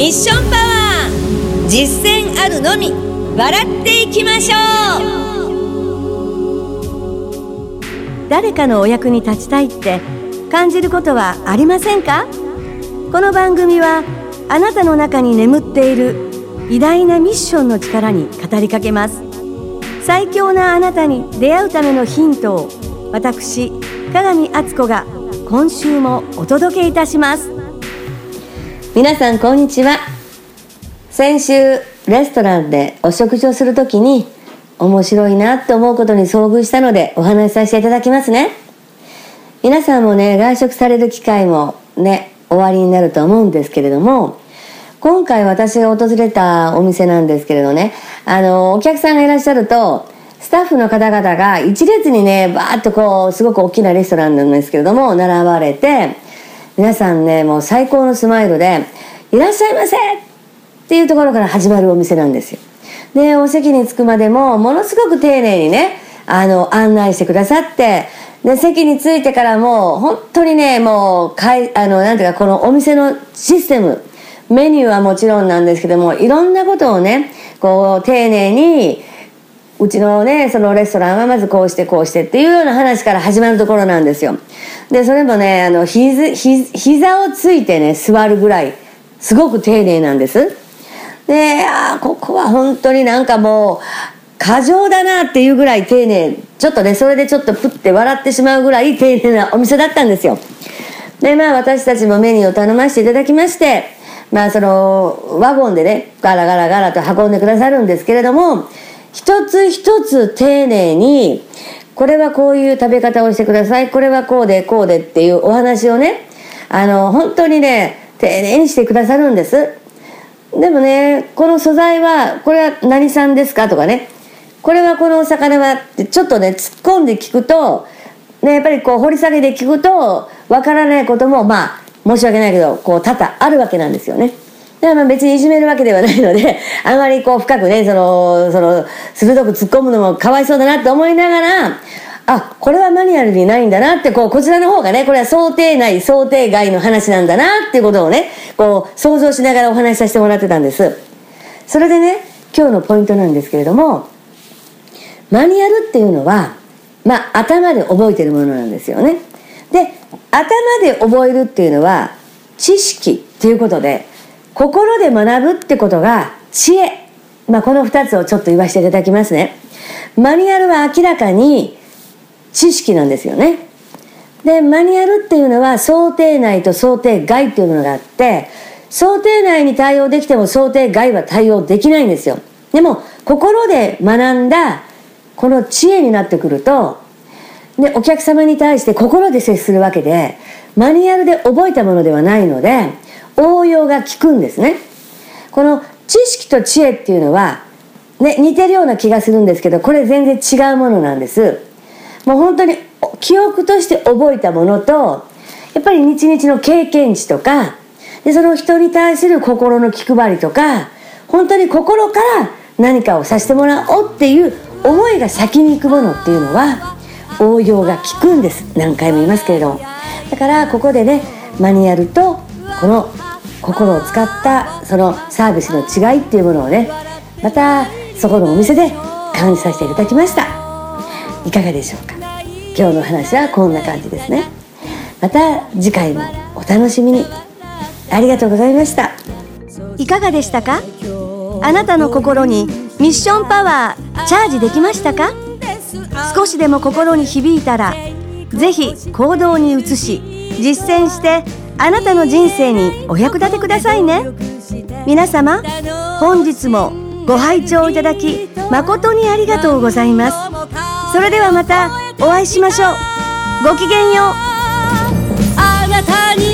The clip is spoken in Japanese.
ミッションパワー実践あるのみ笑っていきましょう。誰かのお役に立ちたいって感じることはありませんか？この番組はあなたの中に眠っている偉大なミッションの力に語りかけます。最強なあなたに出会うためのヒントを私鏡敦子が今週もお届けいたします。皆さんこんにちは。先週レストランでお食事をするときに面白いなと思うことに遭遇したのでお話しさせていただきますね。皆さんもね外食される機会もね終わりになると思うんですけれども今回私が訪れたお店なんですけれどねあのお客さんがいらっしゃるとスタッフの方々が一列にねバーッとこうすごく大きなレストランなんですけれども並ばれて皆さんねもう最高のスマイルで「いらっしゃいませ!」っていうところから始まるお店なんですよでお席に着くまでもものすごく丁寧にねあの案内してくださってで席に着いてからもう本当にねもうかいあのなんていうかこのお店のシステムメニューはもちろんなんですけどもいろんなことをねこう丁寧にうちのねそのレストランはまずこうしてこうしてっていうような話から始まるところなんですよ。でそれもねあのひずひ膝をついてね座るぐらいすごく丁寧なんです。でああここは本当になんかもう過剰だなっていうぐらい丁寧。ちょっとねそれでちょっとプッて笑ってしまうぐらい丁寧なお店だったんですよ。でまあ私たちもメニューを頼ませていただきましてまあそのワゴンでねガラガラガラと運んでくださるんですけれども一つ一つ丁寧にこれはこういう食べ方をしてくださいこれはこうでこうでっていうお話をねあの本当にね丁寧にしてくださるんです。でもねこの素材はこれは何産ですか？とかね。これはこのお魚はってちょっとね突っ込んで聞くとねやっぱりこう掘り下げて聞くとわからないこともまあ申し訳ないけどこう多々あるわけなんですよね。だからまあ別にいじめるわけではないので あまりこう深くねそのその鋭く突っ込むのもかわいそうだなって思いながらあこれはマニュアルにないんだなってこうこちらの方がねこれは想定内想定外の話なんだなっていうことをねこう想像しながらお話しさせてもらってたんです。それでね今日のポイントなんですけれどもマニュアルっていうのはまあ頭で覚えてるものなんですよね。で頭で覚えるっていうのは知識っていうことで心で学ぶってことが知恵、まあ、この2つをちょっと言わせていただきますね。マニュアルは明らかに知識なんですよね。でマニュアルっていうのは想定内と想定外っていうものがあって想定内に対応できても想定外は対応できないんですよ。でも心で学んだこの知恵になってくるとでお客様に対して心で接するわけでマニュアルで覚えたものではないので応用が効くんですね。この知識と知恵っていうのは、ね、似てるような気がするんですけどこれ全然違うものなんです。もう本当に記憶として覚えたものとやっぱり日々の経験値とかでその人に対する心の気配りとか本当に心から何かをさせてもらおうっていう思いが先に行くものっていうのは応用が効くんです。何回も言いますけれども。だからここでねマニュアルとこの心を使ったそのサービスの違いっていうものをねまたそこのお店で感じさせていただきました。いかがでしょうか？今日の話はこんな感じですね。また次回もお楽しみに。ありがとうございました。いかがでしたか？あなたの心にミッションパワーチャージできましたか？少しでも心に響いたらぜひ行動に移し実践してあなたの人生にお役立てくださいね。皆様本日もご拝聴いただき誠にありがとうございます。それではまたお会いしましょう。ごきげんよう。あなたに